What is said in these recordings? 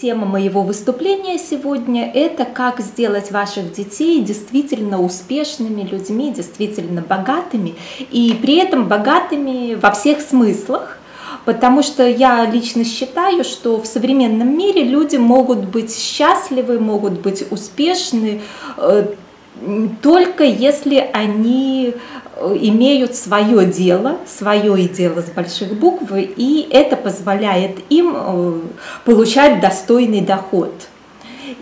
Тема моего выступления сегодня – это как сделать ваших детей действительно успешными людьми, действительно богатыми, и при этом богатыми во всех смыслах, потому что я лично считаю, что в современном мире люди могут быть счастливы, могут быть успешны э, только если они э, имеют свое дело, свое дело с больших букв, и это позволяет им э, получать достойный доход.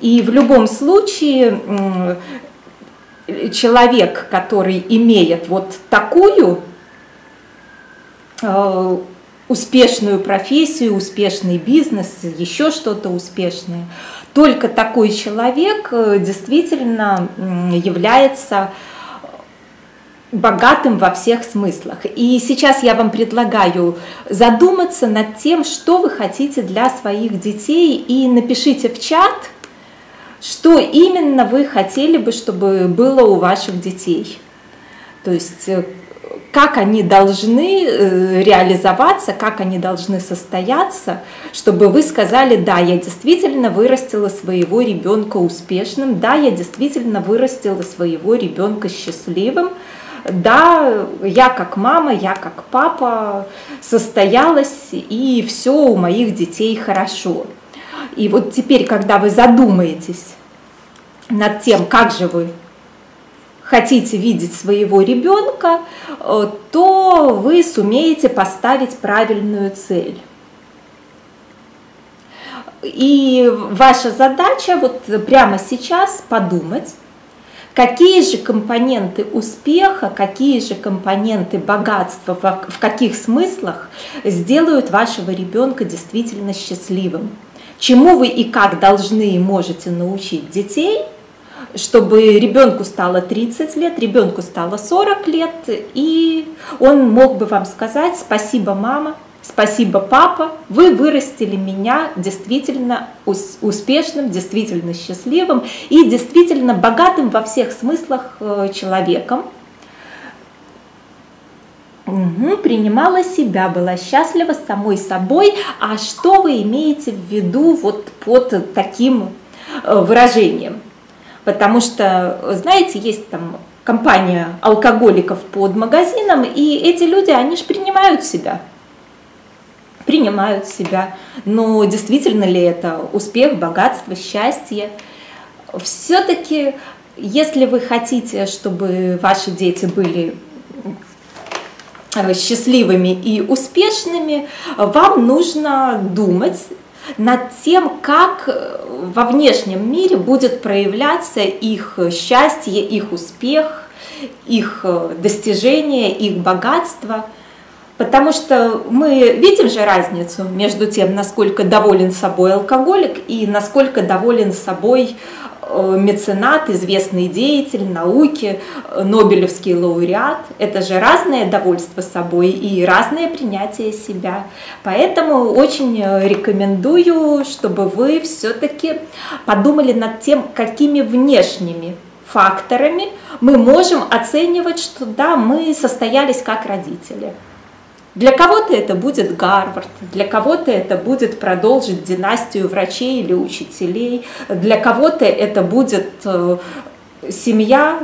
И в любом случае человек, который имеет вот такую э, успешную профессию, успешный бизнес, еще что-то успешное, только такой человек э, действительно является богатым во всех смыслах. И сейчас я вам предлагаю задуматься над тем, что вы хотите для своих детей, и напишите в чат, что именно вы хотели бы, чтобы было у ваших детей. То есть э, как они должны э, реализоваться, как они должны состояться, чтобы вы сказали, да, я действительно вырастила своего ребенка успешным, да, я действительно вырастила своего ребенка счастливым, да, я как мама, я как папа состоялась, и все у моих детей хорошо. И вот теперь, когда вы задумаетесь над тем, как же вы хотите видеть своего ребенка, э, то вы сумеете поставить правильную цель. И ваша задача вот прямо сейчас подумать, какие же компоненты успеха, какие же компоненты богатства, в каких смыслах сделают вашего ребенка действительно счастливым. Чему вы и как должны и можете научить детей – чтобы ребенку стало 30 лет, ребенку стало 40 лет, и он мог бы вам сказать спасибо, мама, спасибо, папа, вы вырастили меня действительно успешным, действительно счастливым и действительно богатым во всех смыслах э, человеком. Угу, принимала себя, была счастлива самой собой. А что вы имеете в виду вот под таким э, выражением? Потому что, знаете, есть там компания алкоголиков под магазином, и эти люди, они же принимают себя, принимают себя. Но действительно ли это успех, богатство, счастье? Все-таки, если вы хотите, чтобы ваши дети были счастливыми и успешными, вам нужно думать над тем, как э, во внешнем мире будет проявляться их счастье, их успех, их э, достижения, их богатство. Потому что мы видим же разницу между тем, насколько доволен собой алкоголик и насколько доволен собой Э, меценат, известный деятель науки, э, Нобелевский лауреат. Это же разное довольство собой и разное принятие себя. Поэтому очень э, рекомендую, чтобы вы все-таки подумали над тем, какими внешними факторами мы можем оценивать, что да, мы состоялись как родители. Для кого-то это будет Гарвард, для кого-то это будет продолжить династию врачей или учителей, для кого-то это будет э, семья,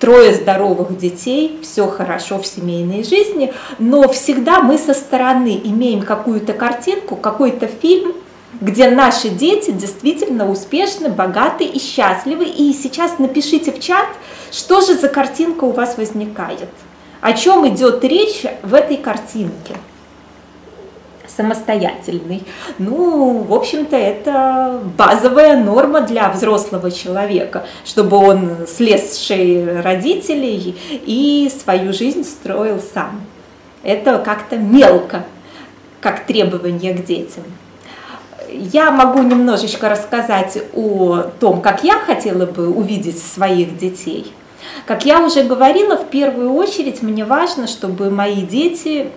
трое здоровых детей, все хорошо в семейной жизни, но всегда мы со стороны имеем какую-то картинку, какой-то фильм, где наши дети действительно успешны, богаты и счастливы. И сейчас напишите в чат, что же за картинка у вас возникает. О чем идет речь в этой картинке? самостоятельный. Ну, в общем-то, это базовая норма для взрослого человека, чтобы он слез с шеи родителей и свою жизнь строил сам. Это как-то мелко, как требование к детям. Я могу немножечко рассказать о том, как я хотела бы увидеть своих детей – как я уже говорила, в первую очередь мне важно, чтобы мои дети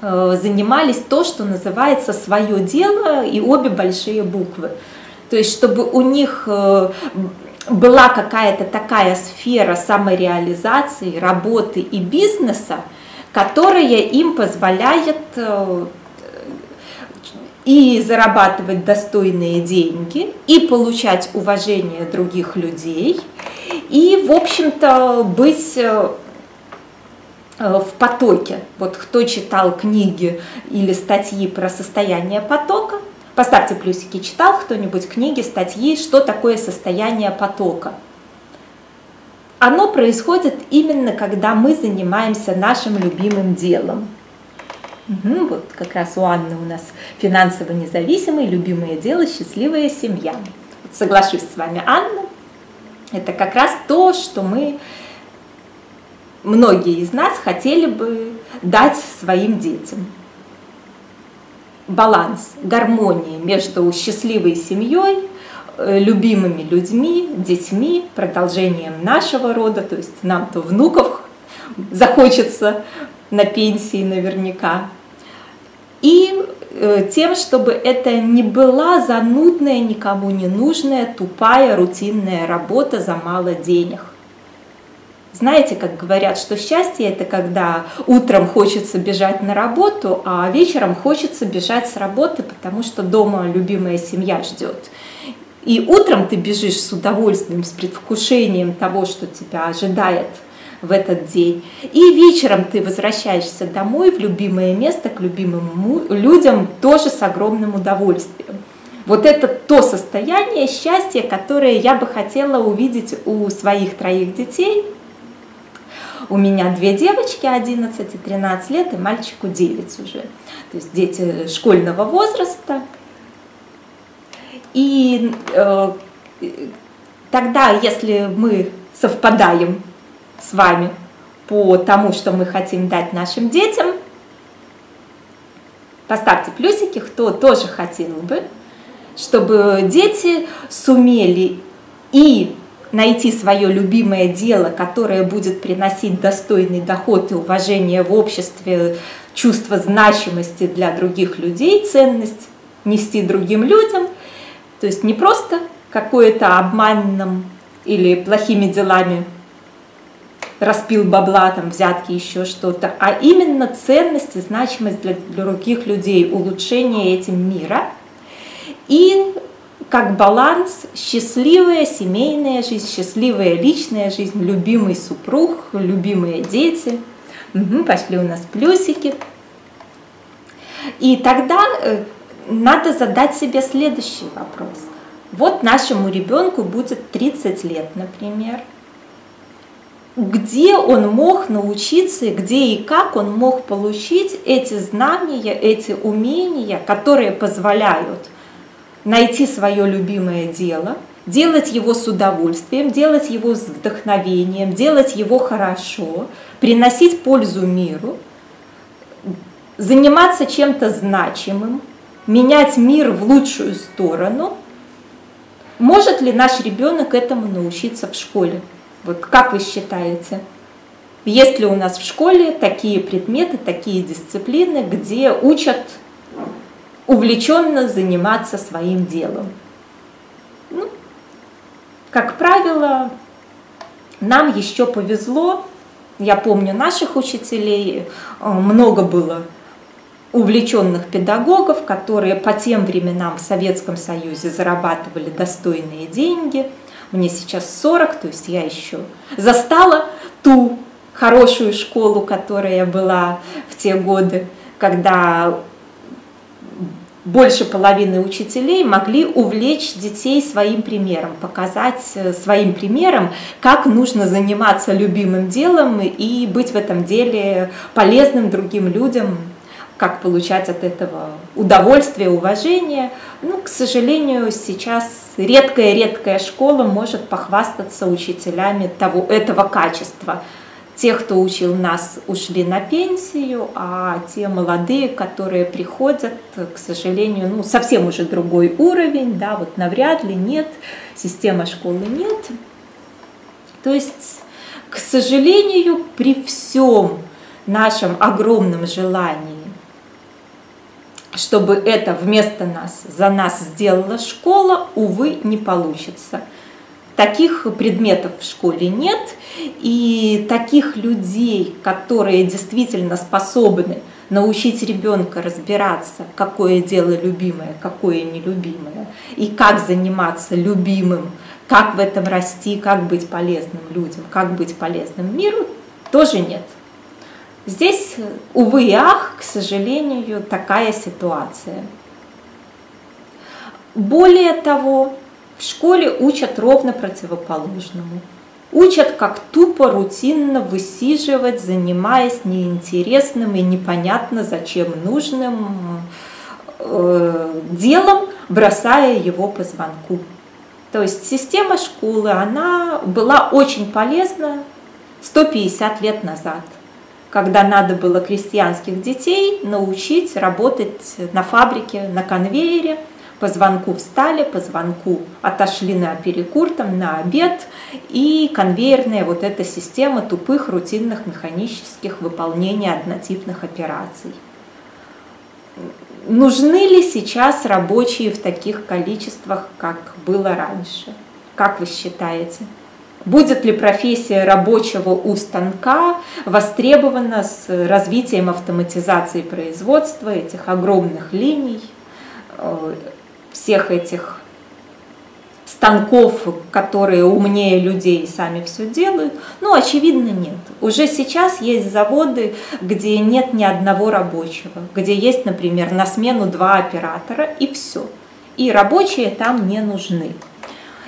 э, занимались то, что называется свое дело и обе большие буквы. То есть, чтобы у них э, была какая-то такая сфера самореализации, работы и бизнеса, которая им позволяет э, и зарабатывать достойные деньги, и получать уважение других людей, и, в общем-то, быть э, в потоке. Вот кто читал книги или статьи про состояние потока, поставьте плюсики, читал кто-нибудь книги, статьи, что такое состояние потока. Оно происходит именно когда мы занимаемся нашим любимым делом. Угу, вот как раз у Анны у нас финансово независимый, любимое дело, счастливая семья. Соглашусь с вами, Анна. Это как раз то, что мы, многие из нас хотели бы дать своим детям. Баланс, гармония между счастливой семьей, э, любимыми людьми, детьми, продолжением нашего рода, то есть нам-то внуков захочется на пенсии наверняка, и э, тем, чтобы это не была занудная, никому не нужная, тупая, рутинная работа за мало денег. Знаете, как говорят, что счастье это когда утром хочется бежать на работу, а вечером хочется бежать с работы, потому что дома любимая семья ждет. И утром ты бежишь с удовольствием, с предвкушением того, что тебя ожидает – в этот день. И вечером ты возвращаешься домой в любимое место, к любимым людям, тоже с огромным удовольствием. Вот это то состояние счастья, которое я бы хотела увидеть у своих троих детей. У меня две девочки, 11 и 13 лет, и мальчику 9 уже. То есть дети школьного возраста. И э, тогда, если мы совпадаем с вами по тому, что мы хотим дать нашим детям. Поставьте плюсики, кто тоже хотел бы, чтобы дети сумели и найти свое любимое дело, которое будет приносить достойный доход и уважение в обществе, чувство значимости для других людей, ценность нести другим людям. То есть не просто какое-то обманным или плохими делами распил бабла, там, взятки, еще что-то, а именно ценность и значимость для других людей, улучшение этим мира. И как баланс счастливая семейная жизнь, счастливая личная жизнь, любимый супруг, любимые дети. Угу, пошли у нас плюсики. И тогда э, надо задать себе следующий вопрос. Вот нашему ребенку будет 30 лет, например где он мог научиться, где и как он мог получить эти знания, эти умения, которые позволяют найти свое любимое дело, делать его с удовольствием, делать его с вдохновением, делать его хорошо, приносить пользу миру, заниматься чем-то значимым, менять мир в лучшую сторону. Может ли наш ребенок этому научиться в школе? Вот как вы считаете, есть ли у нас в школе такие предметы, такие дисциплины, где учат увлеченно заниматься своим делом? Ну, как правило, нам еще повезло. Я помню наших учителей, много было увлеченных педагогов, которые по тем временам в Советском Союзе зарабатывали достойные деньги – мне сейчас 40, то есть я еще застала ту хорошую школу, которая была в те годы, когда больше половины учителей могли увлечь детей своим примером, показать э, своим примером, как нужно заниматься любимым делом и быть в этом деле полезным другим людям, как получать от этого удовольствие, уважение. Ну, к сожалению, сейчас редкая-редкая школа может похвастаться учителями того, этого качества. Те, кто учил нас, ушли на пенсию, а те молодые, которые приходят, к сожалению, ну, совсем уже другой уровень, да, вот навряд ли нет, система школы нет. То есть, к сожалению, при всем нашем огромном желании чтобы это вместо нас, за нас сделала школа, увы, не получится. Таких предметов в школе нет, и таких людей, которые действительно способны научить ребенка разбираться, какое дело любимое, какое нелюбимое, и как заниматься любимым, как в этом расти, как быть полезным людям, как быть полезным миру, тоже нет. Здесь, увы и ах, к сожалению, такая ситуация. Более того, в школе учат ровно противоположному. Учат, как тупо, рутинно высиживать, занимаясь неинтересным и непонятно зачем нужным э, делом, бросая его по звонку. То есть система школы, она была очень полезна 150 лет назад, когда надо было крестьянских детей научить работать на фабрике, на конвейере – по звонку встали, по звонку отошли на перекур, там, на обед, и конвейерная вот эта система тупых рутинных механических выполнения однотипных операций. Нужны ли сейчас рабочие в таких количествах, как было раньше? Как вы считаете? Будет ли профессия рабочего у станка востребована с развитием автоматизации производства этих огромных линий, э, всех этих станков, которые умнее людей и сами все делают? Ну, очевидно, нет. Уже сейчас есть заводы, где нет ни одного рабочего, где есть, например, на смену два оператора и все. И рабочие там не нужны.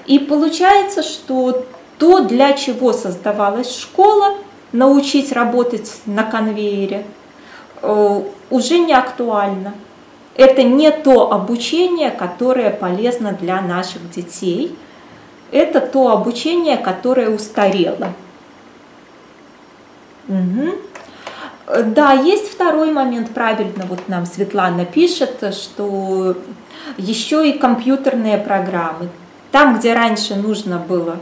И получается, что то, для чего создавалась школа, научить работать на конвейере, э, уже не актуально это не то обучение, которое полезно для наших детей. Это то обучение, которое устарело. Угу. Да, есть второй момент, правильно, вот нам Светлана пишет, что еще и компьютерные программы. Там, где раньше нужно было,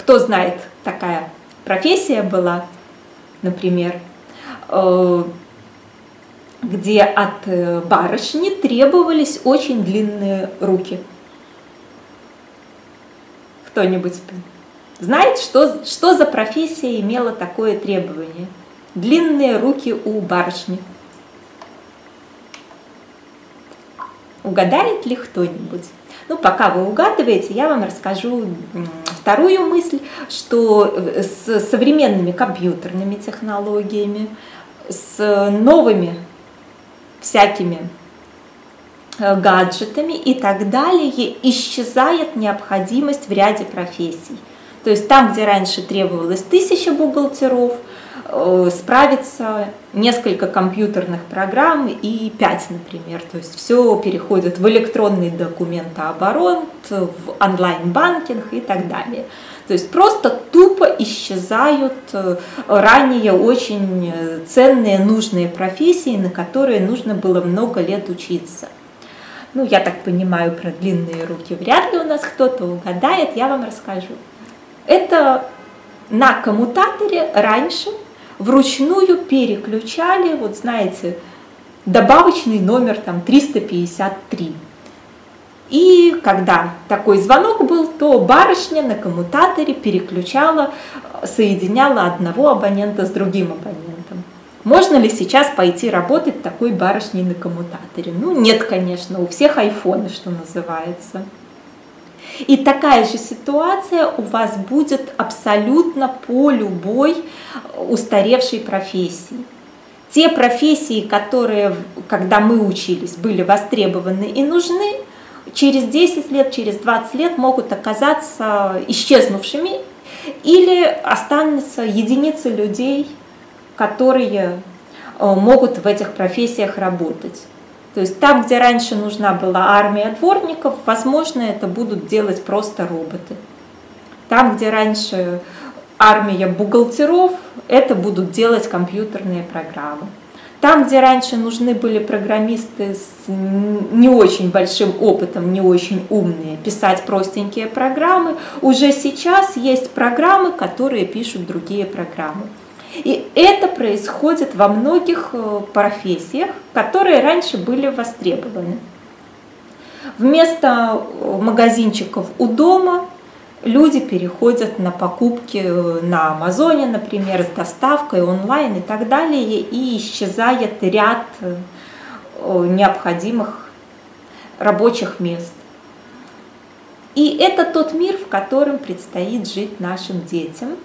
кто знает, такая профессия была, например, э, где от э, барышни требовались очень длинные руки. Кто-нибудь знает, что, что за профессия имела такое требование? Длинные руки у барышни. Угадает ли кто-нибудь? Ну, пока вы угадываете, я вам расскажу вторую мысль, что э, с современными компьютерными технологиями, с новыми всякими э, гаджетами и так далее, исчезает необходимость в ряде профессий. То есть там, где раньше требовалось тысяча бухгалтеров, справится несколько компьютерных программ и пять, например. То есть все переходит в электронный документооборот, в онлайн-банкинг и так далее. То есть просто тупо исчезают э, ранее очень э, ценные, нужные профессии, на которые нужно было много лет учиться. Ну, я так понимаю, про длинные руки вряд ли у нас кто-то угадает, я вам расскажу. Это на коммутаторе раньше вручную переключали, вот знаете, добавочный номер там 353. И когда такой звонок был, то барышня на коммутаторе переключала, соединяла одного абонента с другим абонентом. Можно ли сейчас пойти работать такой барышней на коммутаторе? Ну, нет, конечно, у всех айфоны, что называется. И такая же ситуация у вас будет абсолютно по любой устаревшей профессии. Те профессии, которые, когда мы учились, были востребованы и нужны, через 10 лет, через 20 лет могут оказаться исчезнувшими или останутся единицы людей, которые э, могут в этих профессиях работать. То есть там, где раньше нужна была армия дворников, возможно, это будут делать просто роботы. Там, где раньше армия бухгалтеров, это будут делать компьютерные программы. Там, где раньше нужны были программисты с не очень большим опытом, не очень умные, писать простенькие программы, уже сейчас есть программы, которые пишут другие программы. И это происходит во многих э, профессиях, которые раньше были востребованы. Вместо э, магазинчиков у дома люди переходят на покупки э, на Амазоне, например, с доставкой онлайн и так далее, и исчезает ряд необходимых рабочих мест. И это тот мир, в котором предстоит жить нашим детям.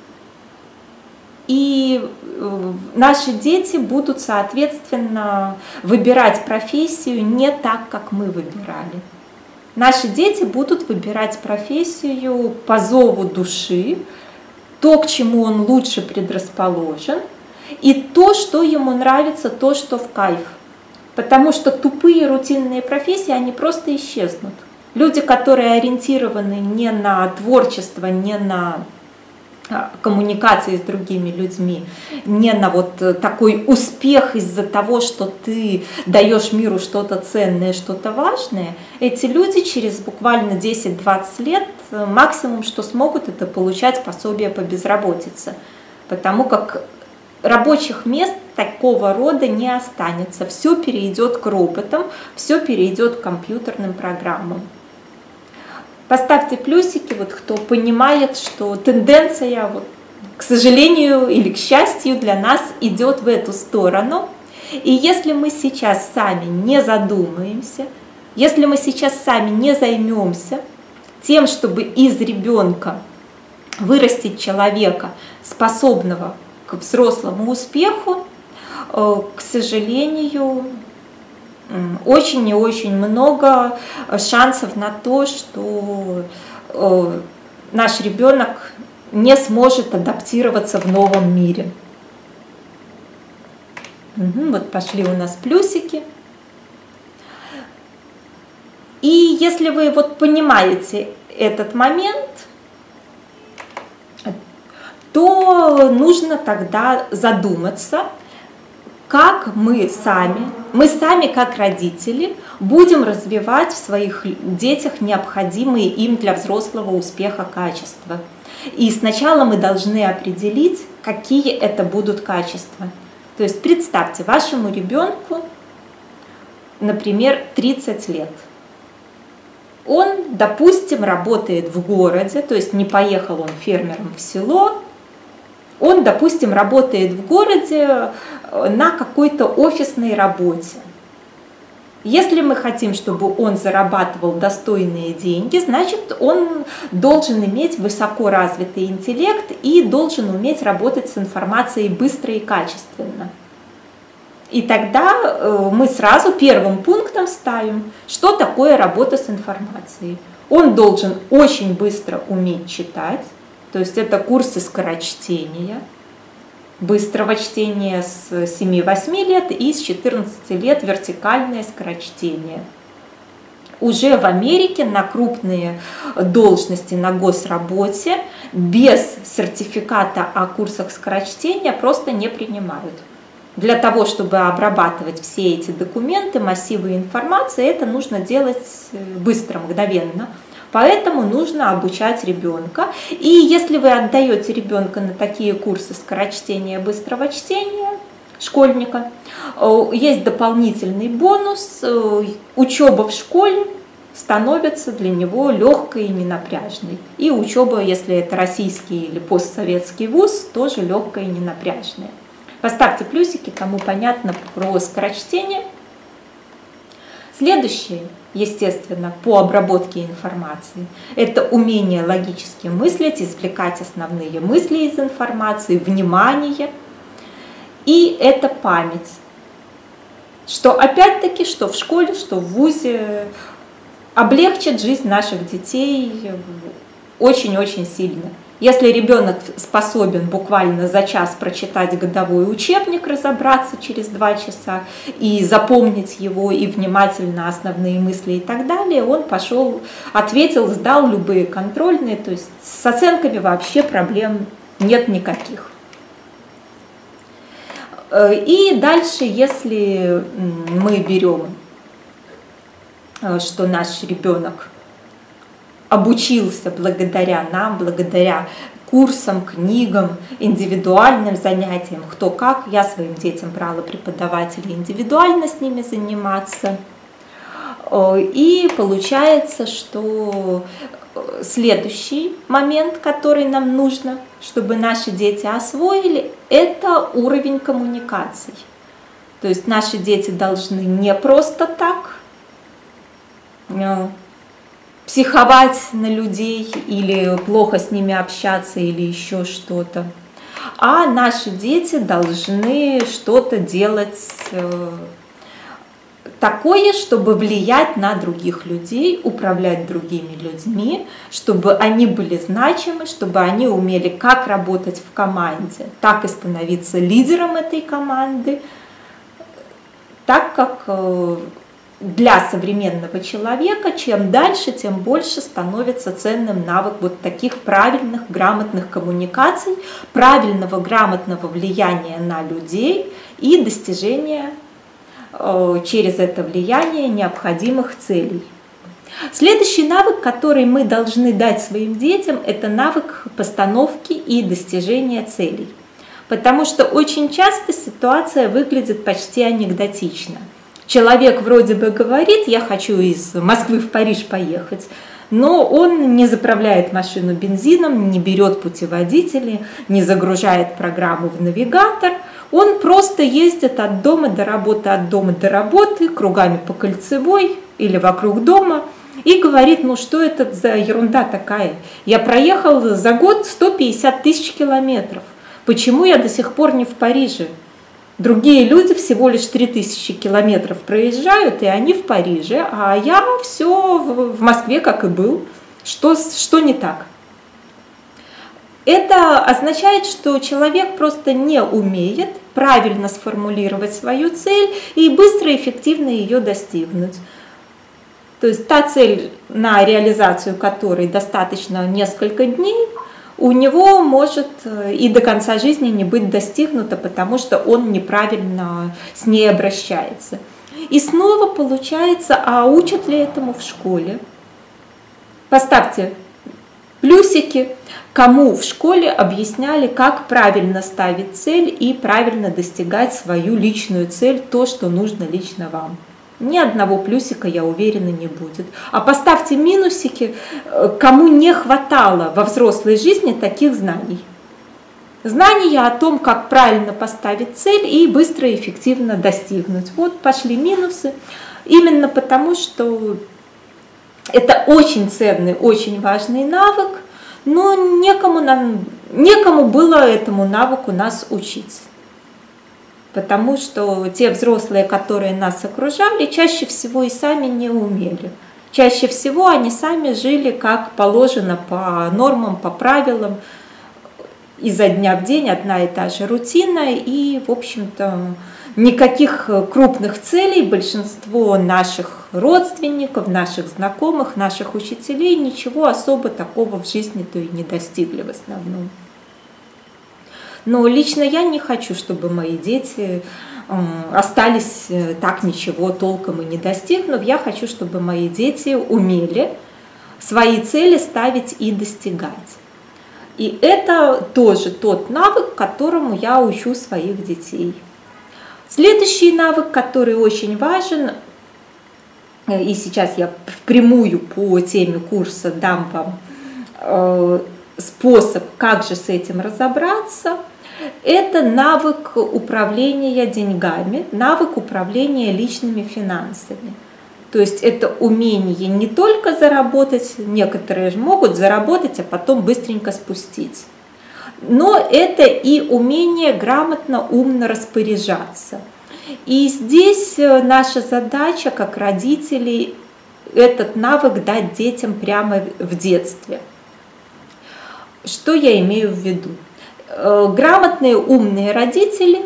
И э, наши дети будут, соответственно, выбирать профессию не так, как мы выбирали. Наши дети будут выбирать профессию по зову души, то, к чему он лучше предрасположен, и то, что ему нравится, то, что в кайф. Потому что тупые рутинные профессии, они просто исчезнут. Люди, которые ориентированы не на творчество, не на коммуникации с другими людьми, не на вот э, такой успех из-за того, что ты даешь миру что-то ценное, что-то важное, эти люди через буквально 10-20 лет э, максимум, что смогут, это получать пособие по безработице. Потому как рабочих мест такого рода не останется. Все перейдет к роботам, все перейдет к компьютерным программам. Поставьте плюсики, вот кто понимает, что тенденция, вот, к сожалению или к счастью для нас, идет в эту сторону. И если мы сейчас сами не задумаемся, если мы сейчас сами не займемся тем, чтобы из ребенка вырастить человека, способного к взрослому успеху, э, к сожалению, очень и очень много шансов на то, что э, наш ребенок не сможет адаптироваться в новом мире. Угу, вот пошли у нас плюсики. И если вы вот понимаете этот момент, то нужно тогда задуматься, как мы сами, мы сами как родители будем развивать в своих детях необходимые им для взрослого успеха качества. И сначала мы должны определить, какие это будут качества. То есть представьте, вашему ребенку, например, 30 лет. Он, допустим, работает в городе, то есть не поехал он фермером в село, он, допустим, работает в городе на какой-то офисной работе. Если мы хотим, чтобы он зарабатывал достойные деньги, значит, он должен иметь высоко развитый интеллект и должен уметь работать с информацией быстро и качественно. И тогда э, мы сразу первым пунктом ставим, что такое работа с информацией. Он должен очень быстро уметь читать, то есть это курсы скорочтения, быстрого чтения с 7-8 лет и с 14 лет вертикальное скорочтение. Уже в Америке на крупные должности на госработе без сертификата о курсах скорочтения просто не принимают. Для того, чтобы обрабатывать все эти документы, массивы информации, это нужно делать э, быстро, мгновенно – Поэтому нужно обучать ребенка. И если вы отдаете ребенка на такие курсы скорочтения быстрого чтения, школьника, э, есть дополнительный бонус. Э, учеба в школе становится для него легкой и ненапряжной. И учеба, если это российский или постсоветский вуз, тоже легкая и ненапряжная. Поставьте плюсики, кому понятно про скорочтение. Следующее естественно, по обработке информации. Это умение логически мыслить, извлекать основные мысли из информации, внимание. И это память. Что опять-таки, что в школе, что в ВУЗе, облегчит жизнь наших детей очень-очень сильно. Если ребенок способен буквально за час прочитать годовой учебник, разобраться через два часа и запомнить его и внимательно основные мысли и так далее, он пошел, ответил, сдал любые контрольные, то есть с оценками вообще проблем нет никаких. Э, и дальше, если мы берем, э, что наш ребенок обучился благодаря нам, благодаря курсам, книгам, индивидуальным занятиям, кто как. Я своим детям брала преподавателей индивидуально с ними заниматься. И получается, что э, следующий момент, который нам нужно, чтобы наши дети освоили, это уровень коммуникаций. То есть наши дети должны не просто так э, психовать на людей или плохо с ними общаться или еще что-то, а наши дети должны что-то делать э, такое, чтобы влиять на других людей, управлять другими людьми, чтобы они были значимы, чтобы они умели как работать в команде, так и становиться лидером этой команды, так как э, для современного человека чем дальше, тем больше становится ценным навык вот таких правильных, грамотных коммуникаций, правильного, грамотного влияния на людей и достижения э, через это влияние необходимых целей. Следующий навык, который мы должны дать своим детям, это навык постановки и достижения целей. Потому что очень часто ситуация выглядит почти анекдотично. Человек вроде бы говорит, я хочу из Москвы в Париж поехать, но он не заправляет машину бензином, не берет путеводители, не загружает программу в навигатор. Он просто ездит от дома до работы, от дома до работы, кругами по кольцевой или вокруг дома и говорит, ну что это за ерунда такая? Я проехал за год 150 тысяч километров. Почему я до сих пор не в Париже? Другие люди всего лишь 3000 километров проезжают, и они в Париже, а я все в Москве, как и был. Что, что не так? Это означает, что человек просто не умеет правильно сформулировать свою цель и быстро и эффективно ее достигнуть. То есть та цель, на реализацию которой достаточно несколько дней, у него может э, и до конца жизни не быть достигнуто, потому что он неправильно с ней обращается. И снова получается, а учат ли этому в школе? Поставьте плюсики, кому в школе объясняли, как правильно ставить цель и правильно достигать свою личную цель, то, что нужно лично вам. Ни одного плюсика, я уверена, не будет. А поставьте минусики, э, кому не хватало во взрослой жизни таких знаний. Знания о том, как правильно поставить цель и быстро и эффективно достигнуть. Вот пошли минусы. Именно потому, что это очень ценный, очень важный навык, но некому, нам, некому было этому навыку нас учить потому что те взрослые, которые нас окружали, чаще всего и сами не умели. Чаще всего они сами жили как положено по нормам, по правилам, изо дня в день одна и та же рутина, и, в общем-то, никаких крупных целей большинство наших родственников, наших знакомых, наших учителей ничего особо такого в жизни-то и не достигли в основном. Но лично я не хочу, чтобы мои дети остались э, так ничего толком и не достигнув. Я хочу, чтобы мои дети умели свои цели ставить и достигать. И это тоже тот навык, которому я учу своих детей. Следующий навык, который очень важен, э, и сейчас я впрямую по теме курса дам вам э, способ, как же с этим разобраться – это навык управления деньгами, навык управления личными финансами. То есть это умение не только заработать, некоторые же могут заработать, а потом быстренько спустить. Но это и умение грамотно, умно распоряжаться. И здесь э, наша задача, как родителей, этот навык дать детям прямо в детстве. Что я имею в виду? Э, грамотные, умные родители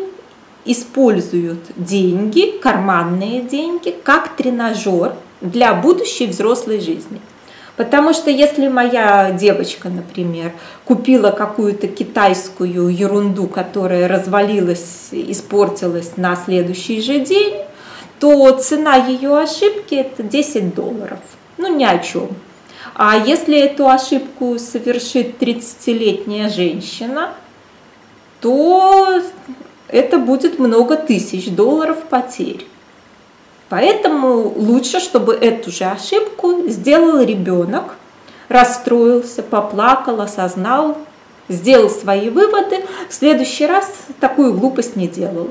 используют деньги, карманные деньги, как тренажер для будущей взрослой жизни. Потому что если моя девочка, например, купила какую-то китайскую ерунду, которая развалилась, испортилась на следующий же день, то цена ее ошибки это 10 долларов. Ну ни о чем. А если эту ошибку совершит 30-летняя женщина, то это будет много тысяч долларов потерь. Поэтому лучше, чтобы эту же ошибку сделал ребенок, расстроился, поплакал, осознал, сделал свои выводы, в следующий раз такую глупость не делал.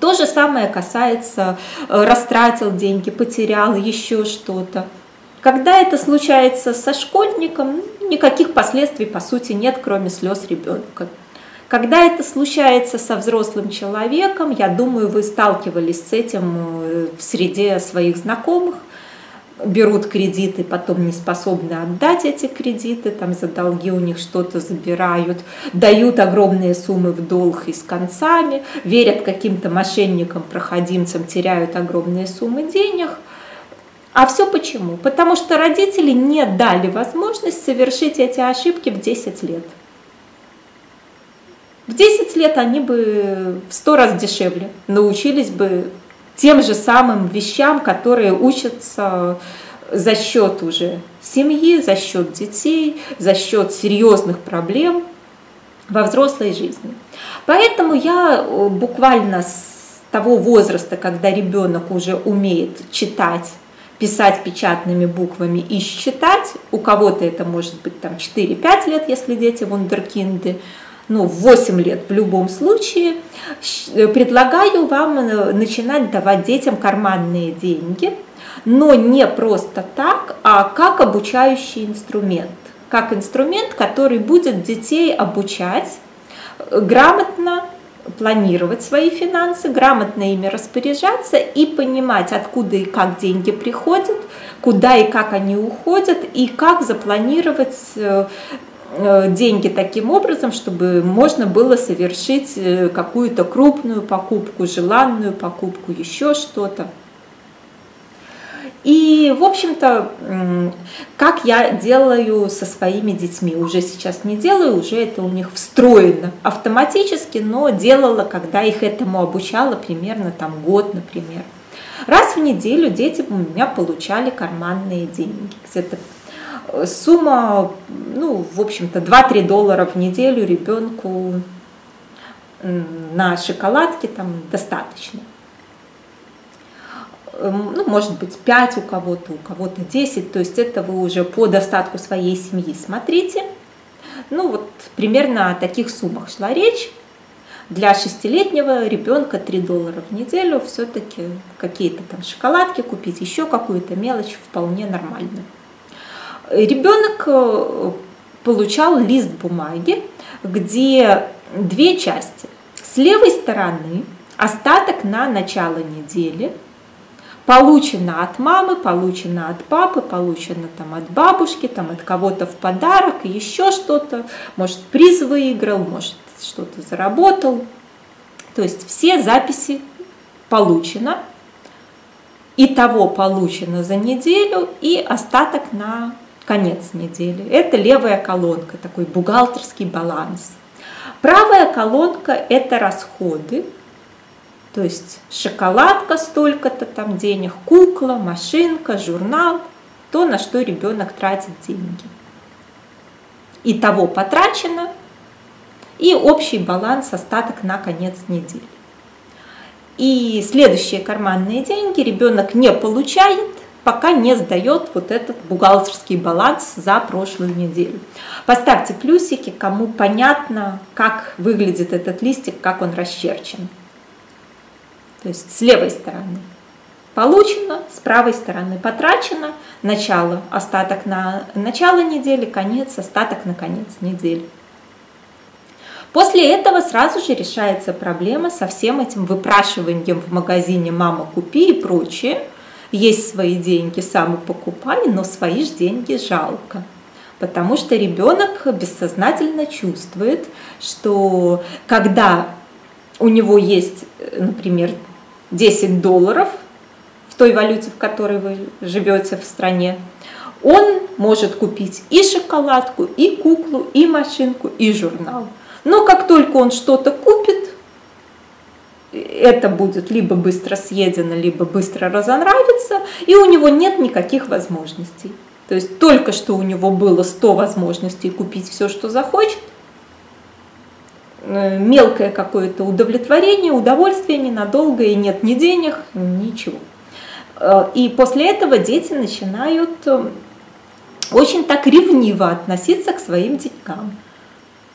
То же самое касается э, растратил деньги, потерял еще что-то. Когда это случается со школьником, никаких последствий по сути нет, кроме слез ребенка. Когда это случается со взрослым человеком, я думаю, вы сталкивались с этим э, в среде своих знакомых, берут кредиты, потом не способны отдать эти кредиты, там за долги у них что-то забирают, дают огромные суммы в долг и с концами, верят каким-то мошенникам, проходимцам, теряют огромные суммы денег – а все почему? Потому что родители не дали возможность совершить эти ошибки в 10 лет. В 10 лет они бы в 100 раз дешевле научились бы тем же самым вещам, которые учатся за счет уже семьи, за счет детей, за счет серьезных проблем во взрослой жизни. Поэтому я э, буквально с того возраста, когда ребенок уже умеет читать, писать печатными буквами и считать. У кого-то это может быть там 4-5 лет, если дети вундеркинды, ну, в 8 лет в любом случае, э, предлагаю вам э, начинать давать детям карманные деньги, но не просто так, а как обучающий инструмент. Как инструмент, который будет детей обучать э, грамотно планировать свои финансы, грамотно ими распоряжаться и понимать, откуда и как деньги приходят, куда и как они уходят, и как запланировать деньги таким образом, чтобы можно было совершить э, какую-то крупную покупку, желанную покупку, еще что-то. И, в общем-то, как я делаю со своими детьми, уже сейчас не делаю, уже это у них встроено автоматически, но делала, когда их этому обучала примерно там год, например. Раз в неделю дети у меня получали карманные деньги. Где-то э, сумма, ну, в общем-то, 2-3 доллара в неделю ребенку на шоколадке там достаточно. Эм, ну, может быть, 5 у кого-то, у кого-то 10, то есть это вы уже по достатку своей семьи смотрите. Ну, вот примерно о таких суммах шла речь. Для шестилетнего ребенка 3 доллара в неделю все-таки какие-то там шоколадки купить, еще какую-то мелочь вполне нормально. Ребенок э, получал лист бумаги, где две части. С левой стороны остаток на начало недели – получено от мамы, получено от папы, получено там от бабушки, там от кого-то в подарок, еще что-то, может приз выиграл, может что-то заработал. То есть все записи получено, и того получено за неделю, и остаток на конец недели. Это левая колонка, такой бухгалтерский баланс. Правая колонка – это расходы, то есть шоколадка столько-то там денег, кукла, машинка, журнал, то, на что ребенок тратит деньги. И того потрачено, и общий баланс, остаток на конец недели. И следующие карманные деньги ребенок не получает, пока не сдает вот этот бухгалтерский баланс за прошлую неделю. Поставьте плюсики, кому понятно, как выглядит этот листик, как он расчерчен. То есть с левой стороны получено, с правой стороны потрачено, начало, остаток на начало недели, конец, остаток на конец недели. После этого сразу же решается проблема со всем этим выпрашиванием в магазине «мама, купи» и прочее. Есть свои деньги, сам покупай, но свои же деньги жалко. Потому что ребенок бессознательно чувствует, что когда у него есть, например, 10 долларов в той валюте, в которой вы живете в стране, он может купить и шоколадку, и куклу, и машинку, и журнал. Но как только он что-то купит, это будет либо быстро съедено, либо быстро разонравится, и у него нет никаких возможностей. То есть только что у него было 100 возможностей купить все, что захочет, Э, мелкое какое-то удовлетворение, удовольствие ненадолго, и нет ни денег, ничего. Э, и после этого дети начинают э, очень так ревниво относиться к своим деньгам.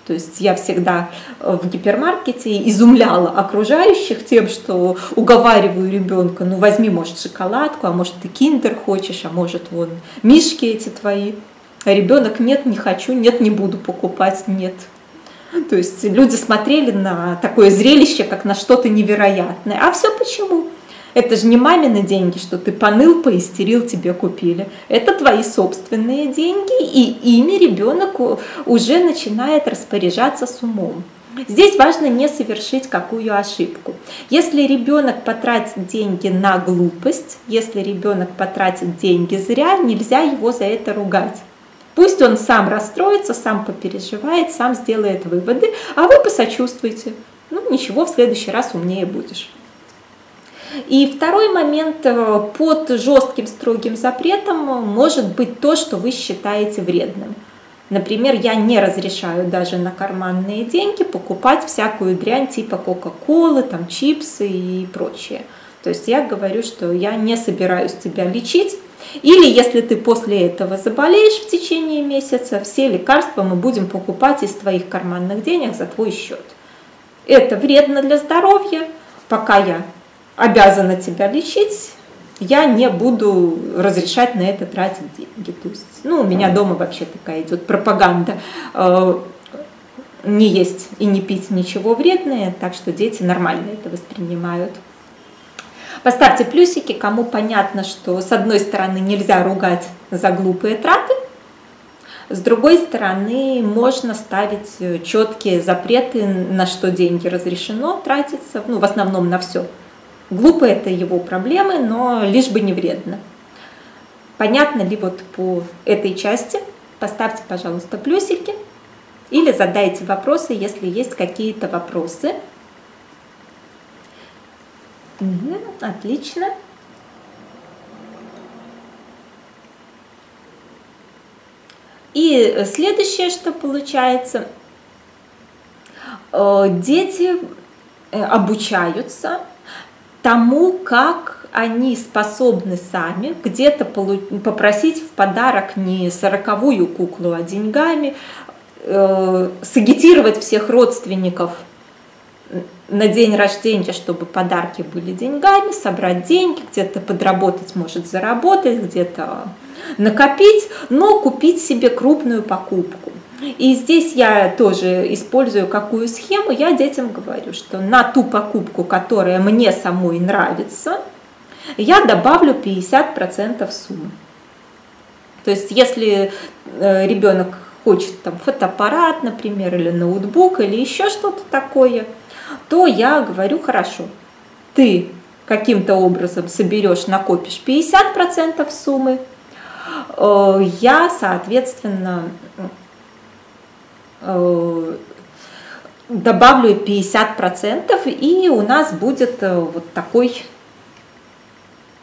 То есть я всегда в гипермаркете изумляла окружающих тем, что уговариваю ребенка, ну возьми, может, шоколадку, а может, ты киндер хочешь, а может, вон, мишки эти твои. А ребенок, нет, не хочу, нет, не буду покупать, нет. То есть люди смотрели на такое зрелище, как на что-то невероятное. А все почему? Это же не мамины деньги, что ты поныл, поистерил, тебе купили. Это твои собственные деньги, и ими ребенок уже начинает распоряжаться с умом. Здесь важно не совершить какую ошибку. Если ребенок потратит деньги на глупость, если ребенок потратит деньги зря, нельзя его за это ругать. Пусть он сам расстроится, сам попереживает, сам сделает выводы, а вы посочувствуйте. Ну ничего, в следующий раз умнее будешь. И второй момент, э, под жестким строгим запретом может быть то, что вы считаете вредным. Например, я не разрешаю даже на карманные деньги покупать всякую дрянь типа Кока-Колы, там чипсы и прочее. То есть я говорю, что я не собираюсь тебя лечить, или если ты после этого заболеешь в течение месяца, все лекарства мы будем покупать из твоих карманных денег за твой счет. Это вредно для здоровья, пока я обязана тебя лечить, я не буду разрешать на это тратить деньги. То есть, ну, у меня дома вообще такая идет пропаганда. Э, не есть и не пить ничего вредное, так что дети нормально это воспринимают. Поставьте плюсики, кому понятно, что с одной стороны нельзя ругать за глупые траты, с другой стороны можно ставить четкие запреты, на что деньги разрешено тратиться, ну в основном на все, Глупо это его проблемы, но лишь бы не вредно. Понятно ли вот по этой части? Поставьте, пожалуйста, плюсики или задайте вопросы, если есть какие-то вопросы. Угу, отлично. И следующее, что получается, э, дети э, обучаются тому, как они способны сами где-то попросить в подарок не сороковую куклу, а деньгами, э, сагитировать всех родственников на день рождения, чтобы подарки были деньгами, собрать деньги, где-то подработать, может заработать, где-то накопить, но купить себе крупную покупку. И здесь я тоже использую какую схему, я детям говорю, что на ту покупку, которая мне самой нравится, я добавлю 50% суммы. То есть если э, ребенок хочет там фотоаппарат, например, или ноутбук, или еще что-то такое, то я говорю, хорошо, ты каким-то образом соберешь, накопишь 50% суммы, э, я, соответственно, добавлю 50%, и у нас будет э, вот такой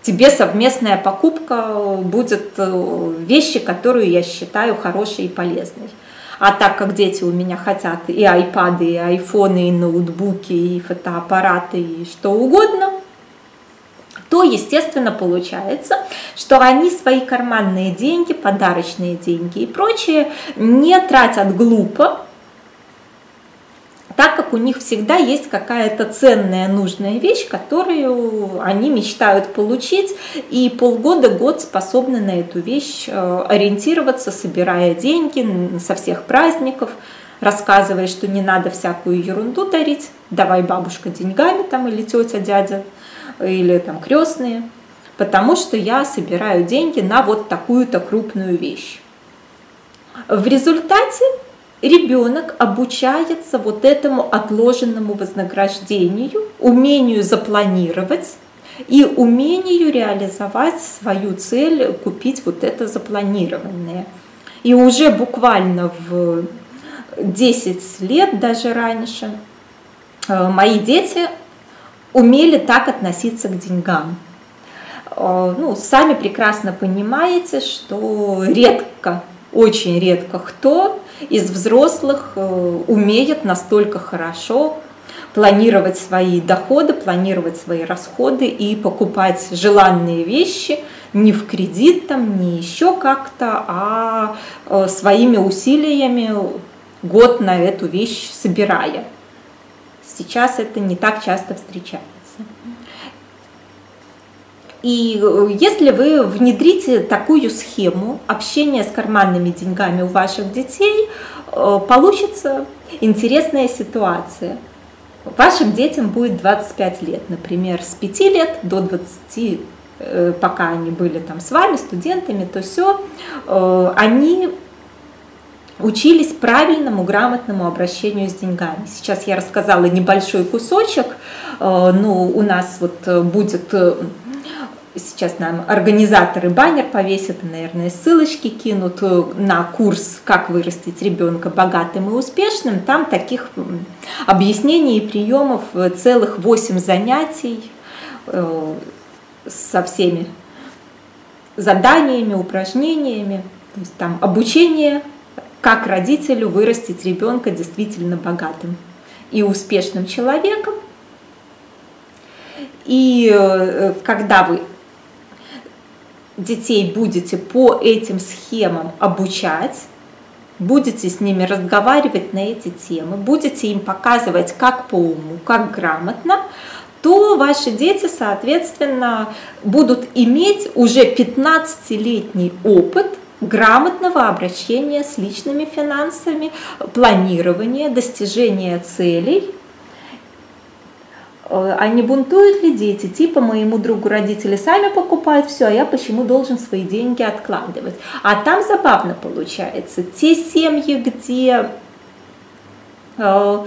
тебе совместная покупка будет э, вещи, которую я считаю хорошей и полезной. А так как дети у меня хотят и айпады, и айфоны, и ноутбуки, и фотоаппараты, и что угодно, то, естественно, получается, что они свои карманные деньги, подарочные деньги и прочее не тратят глупо, так как у них всегда есть какая-то ценная, нужная вещь, которую они мечтают получить, и полгода-год способны на эту вещь э, ориентироваться, собирая деньги со всех праздников, рассказывая, что не надо всякую ерунду дарить, давай бабушка деньгами там или тетя, дядя, или там крестные, потому что я собираю деньги на вот такую-то крупную вещь. В результате ребенок обучается вот этому отложенному вознаграждению, умению запланировать и умению реализовать свою цель, купить вот это запланированное. И уже буквально в 10 лет, даже раньше, э, мои дети умели так относиться к деньгам. Э, ну, сами прекрасно понимаете, что редко, очень редко кто из взрослых э, умеет настолько хорошо планировать свои доходы, планировать свои расходы и покупать желанные вещи не в кредит, там, не еще как-то, а э, своими усилиями год на эту вещь собирая. Сейчас это не так часто встречается. И э, если вы внедрите такую схему общения с карманными деньгами у ваших детей, э, получится интересная ситуация. Вашим детям будет 25 лет, например, с 5 лет до 20, э, пока они были там с вами, студентами, то все, они учились правильному, грамотному обращению с деньгами. Сейчас я рассказала небольшой кусочек, ну, у нас вот будет сейчас нам организаторы баннер повесят, наверное, ссылочки кинут э, на курс «Как вырастить ребенка богатым и успешным». Там таких объяснений и приемов э, целых 8 занятий э, со всеми заданиями, упражнениями. То есть там обучение, как родителю вырастить ребенка действительно богатым и успешным человеком. И когда вы детей будете по этим схемам обучать, будете с ними разговаривать на эти темы, будете им показывать, как по уму, как грамотно, то ваши дети, соответственно, будут иметь уже 15-летний опыт грамотного обращения с личными финансами, планирования, достижения целей – Э, а не бунтуют ли дети? Типа моему другу родители сами покупают все, а я почему должен свои деньги откладывать? А там забавно получается. Те семьи, где э,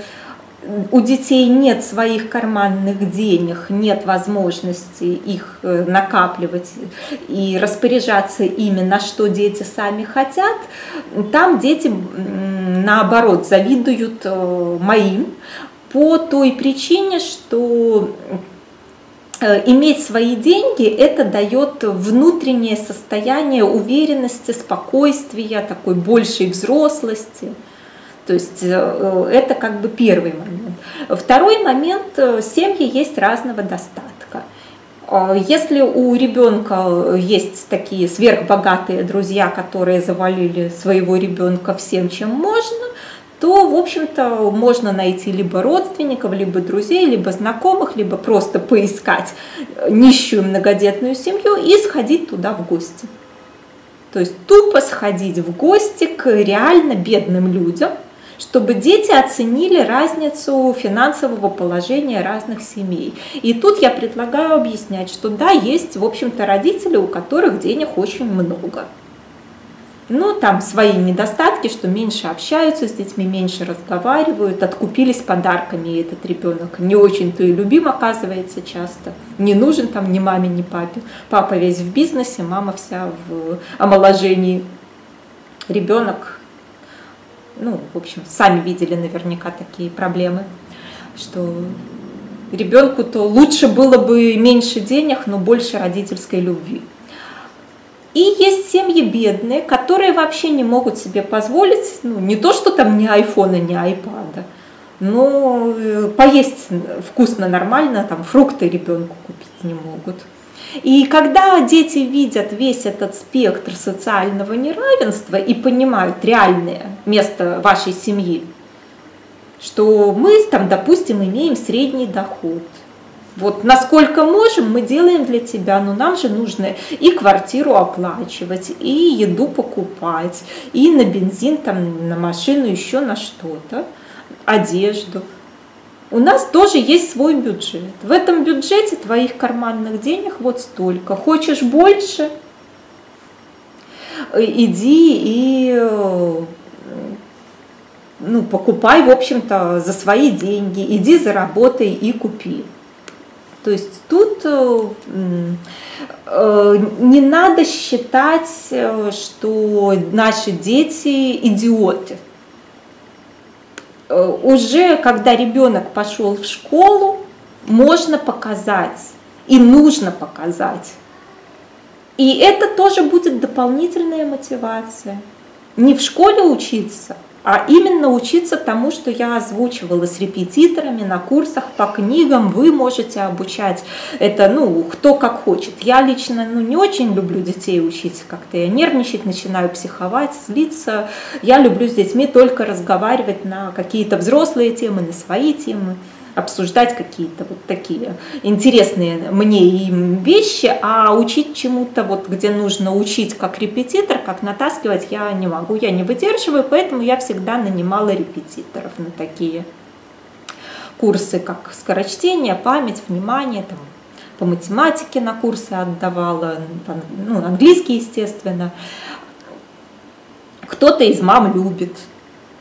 у детей нет своих карманных денег, нет возможности их э, накапливать и распоряжаться ими, на что дети сами хотят, там дети наоборот завидуют моим, по той причине, что э, иметь свои деньги, это дает внутреннее состояние уверенности, спокойствия, такой большей взрослости. То есть э, это как бы первый момент. Второй момент, э, семьи есть разного достатка. Если у ребенка есть такие сверхбогатые друзья, которые завалили своего ребенка всем, чем можно, то, в общем-то, можно найти либо родственников, либо друзей, либо знакомых, либо просто поискать нищую многодетную семью и сходить туда в гости. То есть тупо сходить в гости к реально бедным людям, чтобы дети оценили разницу финансового положения разных семей. И тут я предлагаю объяснять, что да, есть, в общем-то, родители, у которых денег очень много – ну, там свои недостатки, что меньше общаются с детьми, меньше разговаривают, откупились подарками, и этот ребенок не очень-то и любим оказывается часто. Не нужен там ни маме, ни папе. Папа весь в бизнесе, мама вся в омоложении. Ребенок, ну, в общем, сами видели наверняка такие проблемы, что ребенку-то лучше было бы меньше денег, но больше родительской любви. И есть семьи бедные, которые вообще не могут себе позволить, ну, не то, что там ни айфона, ни айпада, но э, поесть вкусно, нормально, там фрукты ребенку купить не могут. И когда дети видят весь этот спектр социального неравенства и понимают реальное место вашей семьи, что мы там, допустим, имеем средний доход – вот насколько можем, мы делаем для тебя, но нам же нужно и квартиру оплачивать, и еду покупать, и на бензин, там, на машину, еще на что-то, одежду. У нас тоже есть свой бюджет. В этом бюджете твоих карманных денег вот столько. Хочешь больше? Иди и ну, покупай, в общем-то, за свои деньги, иди заработай и купи. То есть тут э, э, не надо считать, э, что наши дети идиоты. Уже когда ребенок пошел в школу, можно показать и нужно показать. И это тоже будет дополнительная мотивация. Не в школе учиться, а именно учиться тому, что я озвучивала с репетиторами на курсах по книгам. Вы можете обучать это, ну, кто как хочет. Я лично, ну, не очень люблю детей учить как-то. Я нервничать начинаю, психовать, злиться. Я люблю с детьми только разговаривать на какие-то взрослые темы, на свои темы обсуждать какие-то вот такие интересные мне им вещи, а учить чему-то, вот где нужно учить как репетитор, как натаскивать, я не могу, я не выдерживаю, поэтому я всегда нанимала репетиторов на такие курсы, как скорочтение, память, внимание, там, по математике на курсы отдавала, ну, английский, естественно. Кто-то из мам любит,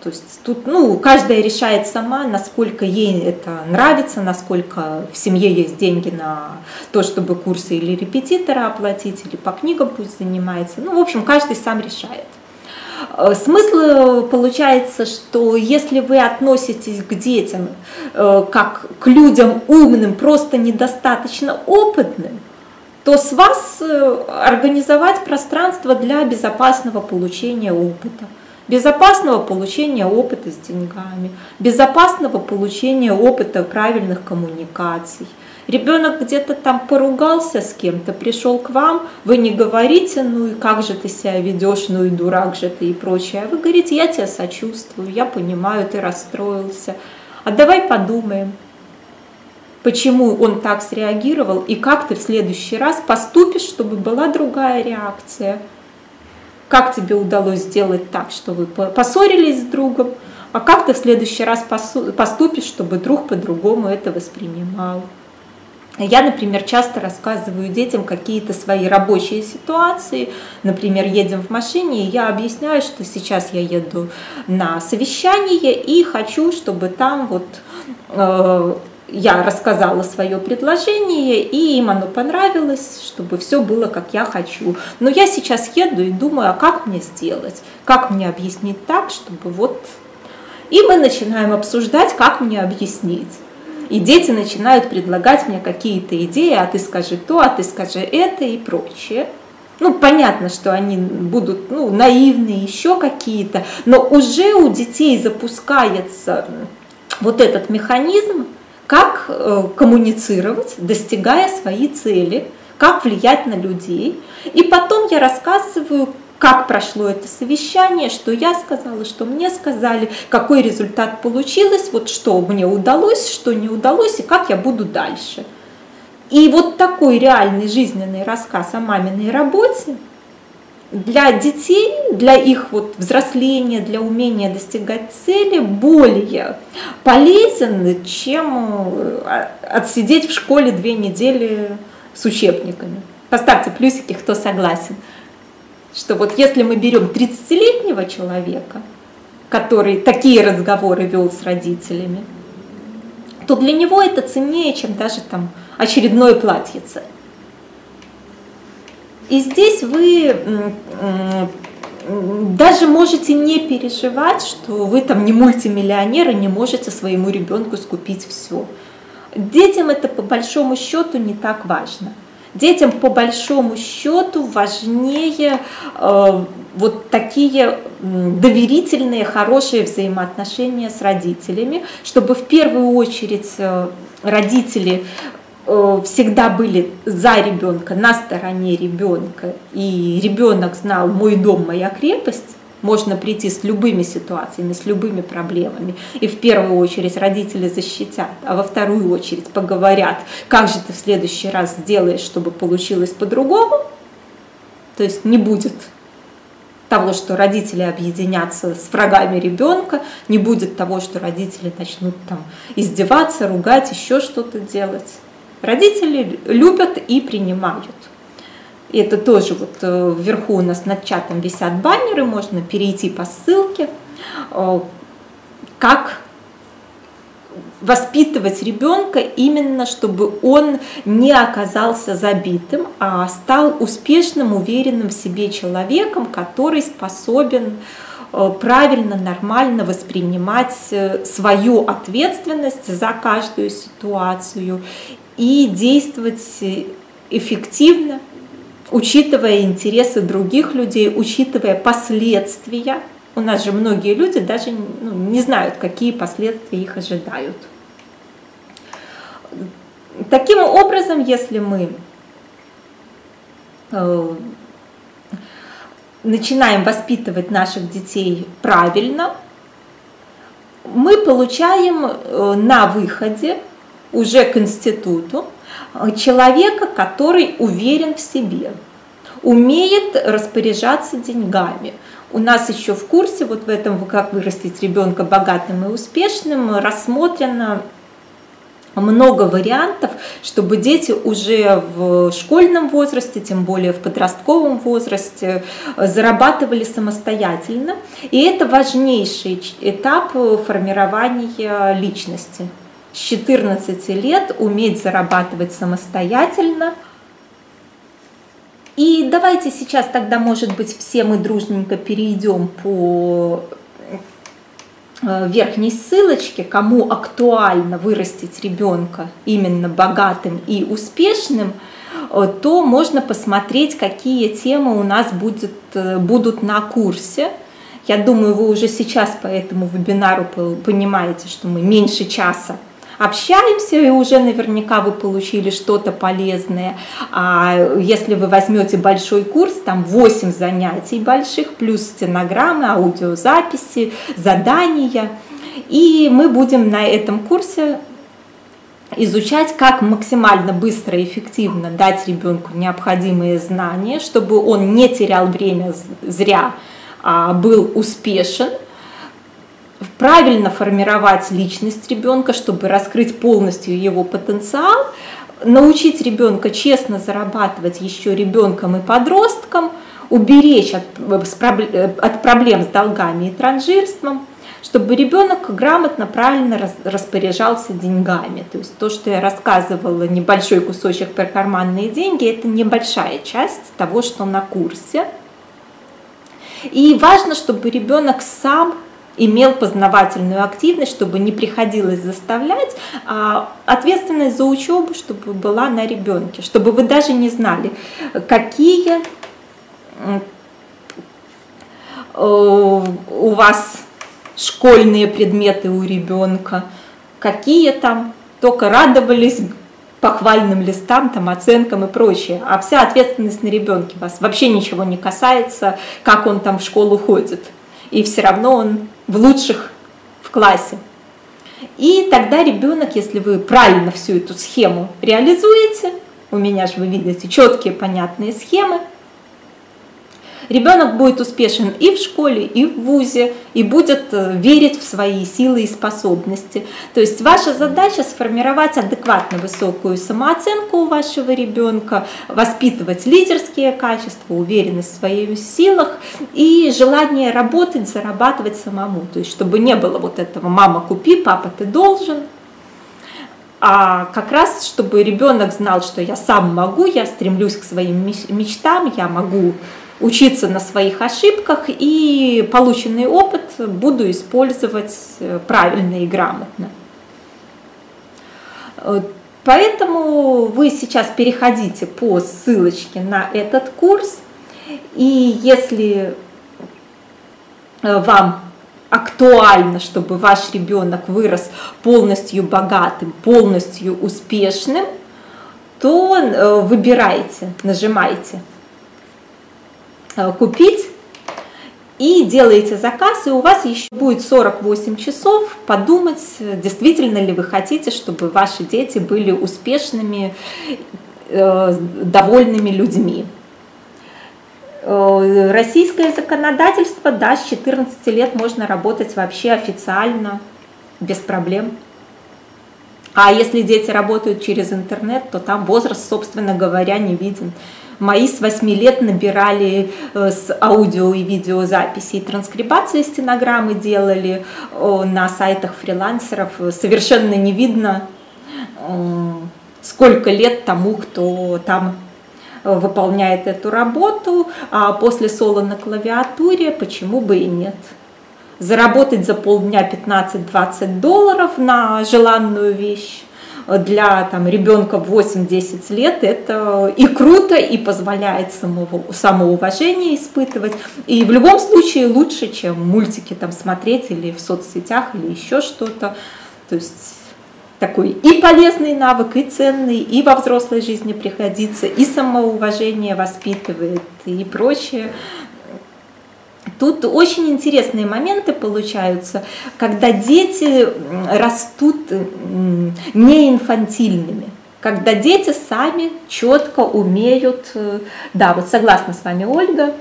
то есть тут, ну, каждая решает сама, насколько ей это нравится, насколько в семье есть деньги на то, чтобы курсы или репетитора оплатить, или по книгам пусть занимается. Ну, в общем, каждый сам решает. Э, смысл э, получается, что если вы относитесь к детям э, как к людям умным, просто недостаточно опытным, то с вас организовать пространство для безопасного получения опыта безопасного получения опыта с деньгами, безопасного получения опыта правильных коммуникаций. Ребенок где-то там поругался с кем-то, пришел к вам, вы не говорите, ну и как же ты себя ведешь, ну и дурак же ты и прочее. Вы говорите, я тебя сочувствую, я понимаю, ты расстроился. А давай подумаем, почему он так среагировал и как ты в следующий раз поступишь, чтобы была другая реакция как тебе удалось сделать так, что вы поссорились с другом, а как ты в следующий раз поступишь, чтобы друг по-другому это воспринимал. Я, например, часто рассказываю детям какие-то свои рабочие ситуации. Например, едем в машине, и я объясняю, что сейчас я еду на совещание и хочу, чтобы там вот э, я рассказала свое предложение, и им оно понравилось, чтобы все было, как я хочу. Но я сейчас еду и думаю, а как мне сделать? Как мне объяснить так, чтобы вот... И мы начинаем обсуждать, как мне объяснить. И дети начинают предлагать мне какие-то идеи, а ты скажи то, а ты скажи это и прочее. Ну, понятно, что они будут ну, наивные, еще какие-то, но уже у детей запускается вот этот механизм, как э, коммуницировать, достигая свои цели, как влиять на людей. И потом я рассказываю, как прошло это совещание, что я сказала, что мне сказали, какой результат получилось, вот что мне удалось, что не удалось и как я буду дальше. И вот такой реальный жизненный рассказ о маминой работе – для детей, для их вот взросления, для умения достигать цели более полезен, чем э, отсидеть в школе две недели с учебниками. Поставьте плюсики, кто согласен. Что вот если мы берем 30-летнего человека, который такие разговоры вел с родителями, то для него это ценнее, чем даже там очередное платьице. И здесь вы даже можете не переживать, что вы там не мультимиллионер и не можете своему ребенку скупить все. Детям это по большому счету не так важно. Детям по большому счету важнее э, вот такие доверительные, хорошие взаимоотношения с родителями, чтобы в первую очередь э, родители всегда были за ребенка, на стороне ребенка, и ребенок знал мой дом, моя крепость, можно прийти с любыми ситуациями, с любыми проблемами. И в первую очередь родители защитят, а во вторую очередь поговорят, как же ты в следующий раз сделаешь, чтобы получилось по-другому. То есть не будет того, что родители объединятся с врагами ребенка, не будет того, что родители начнут там издеваться, ругать, еще что-то делать. Родители любят и принимают. И это тоже вот э, вверху у нас над чатом висят баннеры, можно перейти по ссылке, э, как воспитывать ребенка именно, чтобы он не оказался забитым, а стал успешным, уверенным в себе человеком, который способен э, правильно, нормально воспринимать свою ответственность за каждую ситуацию и действовать эффективно, учитывая интересы других людей, учитывая последствия У нас же многие люди даже ну, не знают, какие последствия их ожидают. Таким образом, если мы э, начинаем воспитывать наших детей правильно, мы получаем э, на выходе уже к институту человека, который уверен в себе, умеет распоряжаться деньгами. У нас еще в курсе, вот в этом «Как вырастить ребенка богатым и успешным» рассмотрено много вариантов, чтобы дети уже в школьном возрасте, тем более в подростковом возрасте, зарабатывали самостоятельно. И это важнейший этап формирования личности. С 14 лет уметь зарабатывать самостоятельно. И давайте сейчас тогда, может быть, все мы дружненько перейдем по Э, верхней ссылочке, кому актуально вырастить ребенка именно богатым и успешным, э, то можно посмотреть, какие темы у нас будет, э, будут на курсе. Я думаю, вы уже сейчас по этому вебинару понимаете, что мы меньше часа общаемся, и уже наверняка вы получили что-то полезное. А если вы возьмете большой курс, там 8 занятий больших, плюс стенограммы, аудиозаписи, задания. И мы будем на этом курсе изучать, как максимально быстро и эффективно дать ребенку необходимые знания, чтобы он не терял время зря, а был успешен – правильно формировать личность ребенка, чтобы раскрыть полностью его потенциал, научить ребенка честно зарабатывать еще ребенком и подростком, уберечь от, от проблем с долгами и транжирством, чтобы ребенок грамотно, правильно распоряжался деньгами. То есть то, что я рассказывала, небольшой кусочек про карманные деньги, это небольшая часть того, что на курсе. И важно, чтобы ребенок сам имел познавательную активность, чтобы не приходилось заставлять, а ответственность за учебу, чтобы была на ребенке, чтобы вы даже не знали, какие э, у вас школьные предметы у ребенка, какие там, только радовались похвальным листам, там, оценкам и прочее. А вся ответственность на ребенке вас вообще ничего не касается, как он там в школу ходит. И все равно он в лучших в классе. И тогда ребенок, если вы правильно всю эту схему реализуете, у меня же вы видите четкие понятные схемы, Ребенок будет успешен и в школе, и в ВУЗе, и будет э, верить в свои силы и способности. То есть ваша задача сформировать адекватно высокую самооценку у вашего ребенка, воспитывать лидерские качества, уверенность в своих силах и желание работать, зарабатывать самому. То есть чтобы не было вот этого «мама, купи, папа, ты должен», а как раз, чтобы ребенок знал, что я сам могу, я стремлюсь к своим мечтам, я могу учиться на своих ошибках и полученный опыт буду использовать э, правильно и грамотно. Э, поэтому вы сейчас переходите по ссылочке на этот курс, и если э, вам актуально, чтобы ваш ребенок вырос полностью богатым, полностью успешным, то выбирайте, нажимайте купить и делаете заказ, и у вас еще будет 48 часов подумать, действительно ли вы хотите, чтобы ваши дети были успешными, э, довольными людьми. Э, российское законодательство, да, с 14 лет можно работать вообще официально, без проблем. А если дети работают через интернет, то там возраст, собственно говоря, не виден. Мои с 8 лет набирали э, с аудио и видеозаписи и транскрибации стенограммы делали на сайтах фрилансеров. Совершенно не видно, сколько лет тому, кто там э, выполняет эту работу, а после соло на клавиатуре почему бы и нет. Заработать за полдня 15-20 долларов на желанную вещь для там, ребенка 8-10 лет это и круто, и позволяет самоуважение испытывать. И в любом случае лучше, чем мультики там смотреть или в соцсетях, или еще что-то. То есть такой и полезный навык, и ценный, и во взрослой жизни пригодится, и самоуважение воспитывает, и прочее. Тут очень интересные моменты получаются, когда дети растут не инфантильными, когда дети сами четко умеют, э, да, вот согласна с вами, Ольга,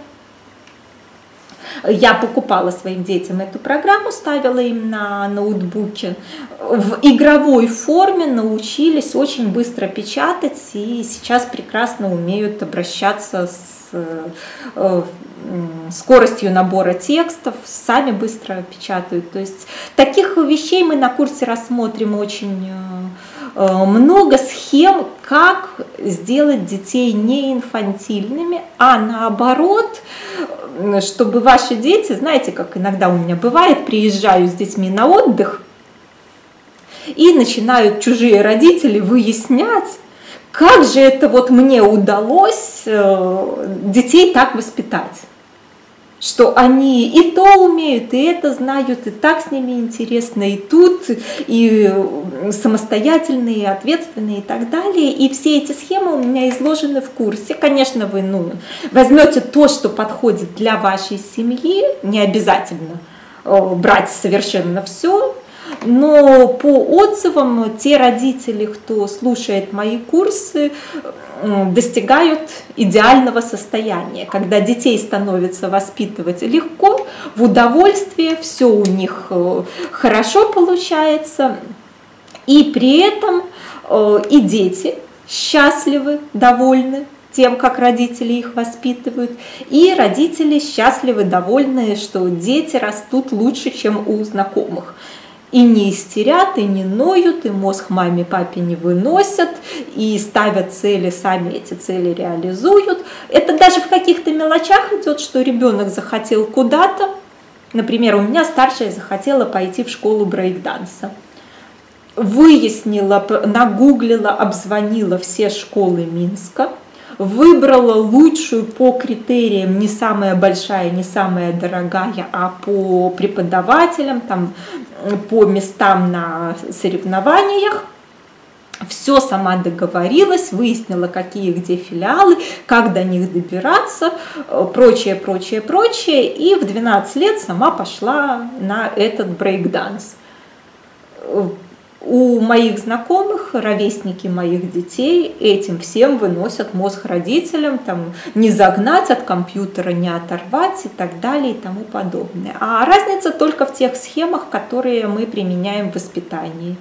я покупала своим детям эту программу, ставила им на ноутбуке. В игровой форме научились очень быстро печатать и сейчас прекрасно умеют обращаться с э, скоростью набора текстов, сами быстро печатают. То есть таких вещей мы на курсе рассмотрим очень э, э, много схем, как сделать детей не инфантильными, а наоборот, чтобы ваши дети, знаете, как иногда у меня бывает, приезжаю с детьми на отдых, и начинают чужие родители выяснять, как же это вот мне удалось э, детей так воспитать что они и то умеют, и это знают, и так с ними интересно, и тут, и самостоятельные, и ответственные, и так далее. И все эти схемы у меня изложены в курсе. Конечно, вы ну, возьмете то, что подходит для вашей семьи, не обязательно э, брать совершенно все, но по отзывам те родители, кто слушает мои курсы, достигают идеального состояния, когда детей становится воспитывать легко, в удовольствие, все у них э, хорошо получается, и при этом э, и дети счастливы, довольны тем, как родители их воспитывают, и родители счастливы, довольны, что дети растут лучше, чем у знакомых и не истерят, и не ноют, и мозг маме, папе не выносят, и ставят цели, сами эти цели реализуют. Это даже в каких-то мелочах идет, что ребенок захотел куда-то. Например, у меня старшая захотела пойти в школу брейкданса. Выяснила, нагуглила, обзвонила все школы Минска – выбрала лучшую по критериям, не самая большая, не самая дорогая, а по преподавателям, там, по местам на соревнованиях. Все сама договорилась, выяснила, какие где филиалы, как до них добираться, прочее, прочее, прочее. И в 12 лет сама пошла на этот брейкданс у моих знакомых, ровесники моих детей этим всем выносят мозг родителям, там, не загнать от компьютера, не оторвать и так далее и тому подобное. А разница только в тех схемах, которые мы применяем в воспитании.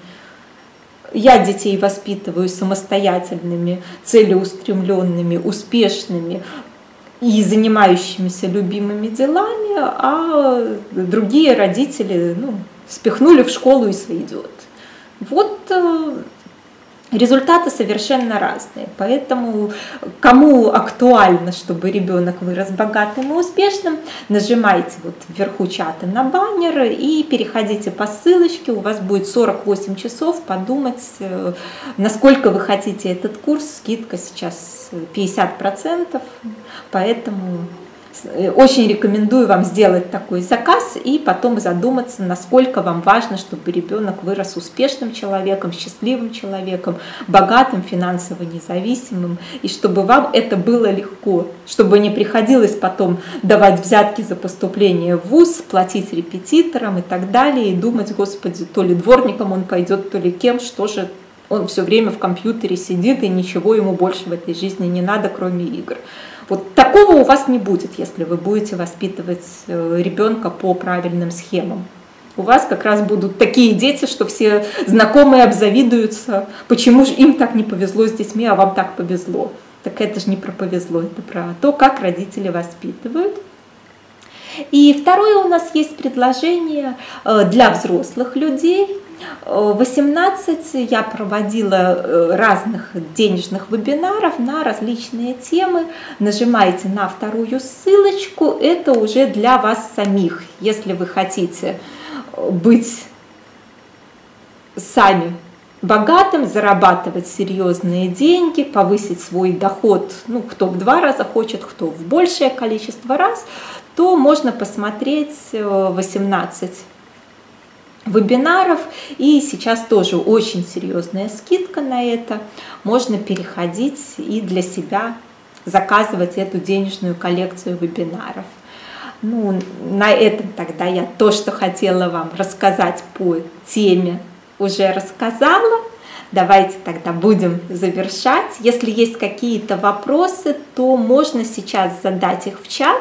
Я детей воспитываю самостоятельными, целеустремленными, успешными и занимающимися любимыми делами, а другие родители ну, спихнули в школу и сойдет. Вот э, результаты совершенно разные. Поэтому кому актуально, чтобы ребенок вырос богатым и успешным, нажимайте вот вверху чата на баннер и переходите по ссылочке. У вас будет 48 часов подумать, э, насколько вы хотите этот курс. Скидка сейчас 50%, поэтому очень рекомендую вам сделать такой заказ и потом задуматься, насколько вам важно, чтобы ребенок вырос успешным человеком, счастливым человеком, богатым, финансово независимым, и чтобы вам это было легко, чтобы не приходилось потом давать взятки за поступление в ВУЗ, платить репетиторам и так далее, и думать, господи, то ли дворником он пойдет, то ли кем, что же он все время в компьютере сидит, и ничего ему больше в этой жизни не надо, кроме игр. Вот такого у вас не будет, если вы будете воспитывать э, ребенка по правильным схемам. У вас как раз будут такие дети, что все знакомые обзавидуются, почему же им так не повезло с детьми, а вам так повезло. Так это же не про повезло, это про то, как родители воспитывают. И второе у нас есть предложение э, для взрослых людей – 18 я проводила э, разных денежных вебинаров на различные темы. Нажимаете на вторую ссылочку, это уже для вас самих. Если вы хотите быть сами богатым, зарабатывать серьезные деньги, повысить свой доход, ну, кто в два раза хочет, кто в большее количество раз, то можно посмотреть 18 э, вебинаров. И сейчас тоже очень серьезная скидка на это. Можно переходить и для себя заказывать эту денежную коллекцию вебинаров. Ну, на этом тогда я то, что хотела вам рассказать по теме, уже рассказала. Давайте тогда будем завершать. Если есть какие-то вопросы, то можно сейчас задать их в чат.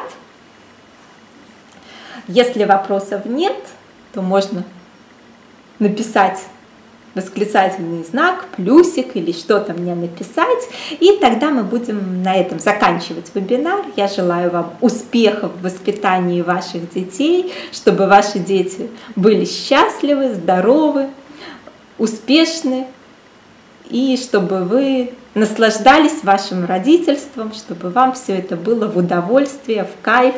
Если вопросов нет, то можно написать восклицательный знак, плюсик или что-то мне написать. И тогда мы будем на этом заканчивать вебинар. Я желаю вам успехов в воспитании ваших детей, чтобы ваши дети были счастливы, здоровы, успешны, и чтобы вы наслаждались вашим родительством, чтобы вам все это было в удовольствие, в кайф.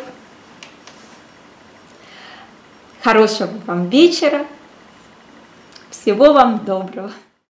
Хорошего вам вечера! Всего вам доброго!